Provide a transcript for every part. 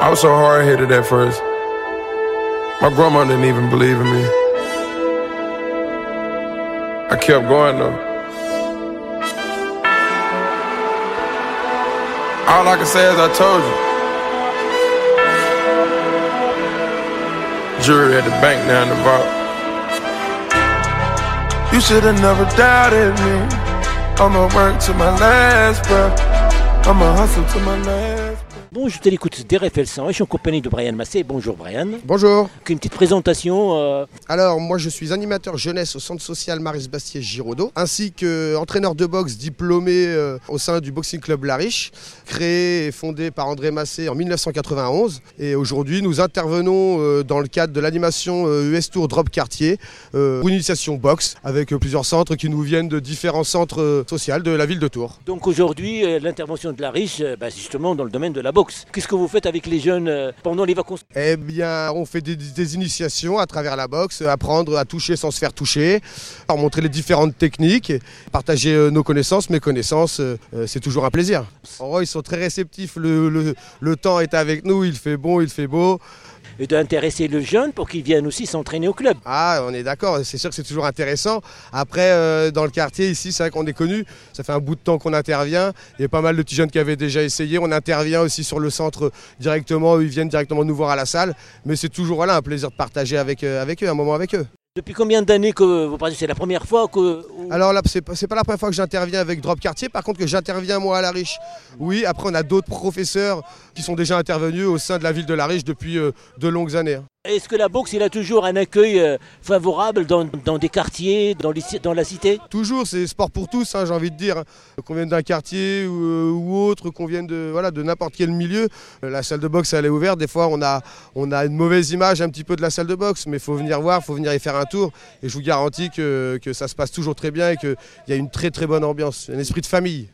I was so hard headed at first. My grandma didn't even believe in me. I kept going though. All I can say is I told you. Jury at the bank now in the vault. You should have never doubted me. I'ma work to my last breath. I'ma hustle to my last Bon, je te l'écoute d'RFL 100 je suis en compagnie de Brian Massé. Bonjour Brian. Bonjour. Une petite présentation. euh, Alors, moi, je suis animateur jeunesse au centre social Maris Bastier Giraudot, ainsi qu'entraîneur de boxe diplômé euh, au sein du Boxing Club La Riche, créé et fondé par André Massé en 1991. Et aujourd'hui, nous intervenons euh, dans le cadre de l'animation US Tour Drop Quartier pour une initiation boxe avec plusieurs centres qui nous viennent de différents centres sociaux de la ville de Tours. donc aujourd'hui, l'intervention de la riche, bah, justement dans le domaine de la boxe. Qu'est-ce que vous faites avec les jeunes euh, pendant les vacances? Eh bien, on fait des, initiations à travers la boxe, apprendre à toucher sans se faire toucher, leur montrer les différentes techniques, partager euh, nos connaissances, mes connaissances, euh, euh, c'est toujours un plaisir. Ils sont très réceptifs, le temps est avec nous, il fait bon, il fait beau. Et d'intéresser le jeune pour qu'il vienne aussi s'entraîner au club. Ah, on est d'accord, c'est sûr que c'est toujours intéressant. Après, euh, dans le quartier, ici, c'est vrai qu'on est connu, ça fait un bout de temps qu'on intervient. Il y a pas mal de petits jeunes qui avaient déjà essayé. On intervient aussi sur le centre directement, ils viennent directement nous voir à la salle. Mais c'est toujours un plaisir de partager euh, avec eux, un moment avec eux. Depuis combien d'années que vous parlez C'est la première fois que. Alors là, c'est pas, la première fois que j'interviens avec Drop Quartier, par contre que j'interviens moi à La Riche. Oui, après on a d'autres professeurs qui sont déjà intervenus au sein de la ville de La Riche depuis euh, de longues années. Est-ce que la boxe, il a toujours un accueil euh, favorable dans, des quartiers, dans, la cité? Toujours, c'est sport pour tous, hein, j'ai envie de dire. Qu'on vienne d'un quartier ou, euh, autre, qu'on vienne de n'importe quel milieu. Euh, La salle de boxe, elle est ouverte. Des fois, on a, on a une mauvaise image un petit peu de la salle de boxe, mais il faut venir voir, il faut venir y faire un tour. Et je vous garantis que, que ça se passe toujours très bien et qu'il y a une très très bonne ambiance, un esprit de famille.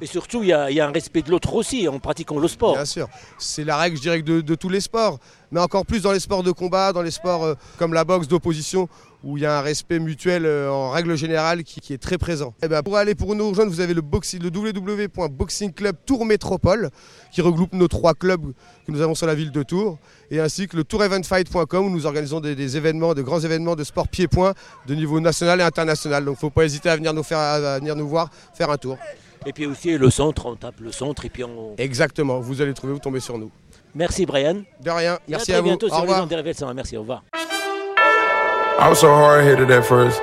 Et surtout, il y, a, un respect de l'autre aussi en pratiquant le sport. Bien sûr, c'est la règle, je de, tous les sports, mais encore plus dans les sports de combat, dans les sports euh, comme la boxe d'opposition, où il y a un respect mutuel euh, en règle générale qui, est très présent. Et ben, pour aller pour nous rejoindre, vous avez le, le www.boxing club Tour Métropole, qui regroupe nos trois clubs que nous avons sur la ville de Tours, et ainsi que le toureventfight.com, où nous organisons des, événements, de grands événements de sport pied-point de niveau national et international. Donc, il ne faut pas hésiter à venir nous à venir nous voir, faire un tour. Et puis aussi le centre, on tape le centre et puis on. Exactement, vous allez trouver, vous tombez sur nous. Merci Brian. De rien, Et merci à à, très vous. bientôt Au sur les revoir. 101. Merci, au revoir. I was so hard headed at first.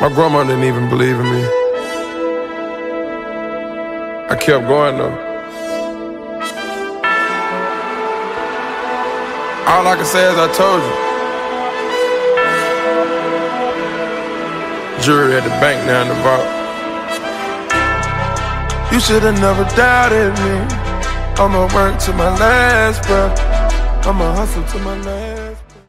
My grandma didn't even believe in me. I kept going though. All I can say is I told you. Jury at the bank now in the vault. You should have never doubted me. I'ma work to my last breath. I'ma hustle to my last.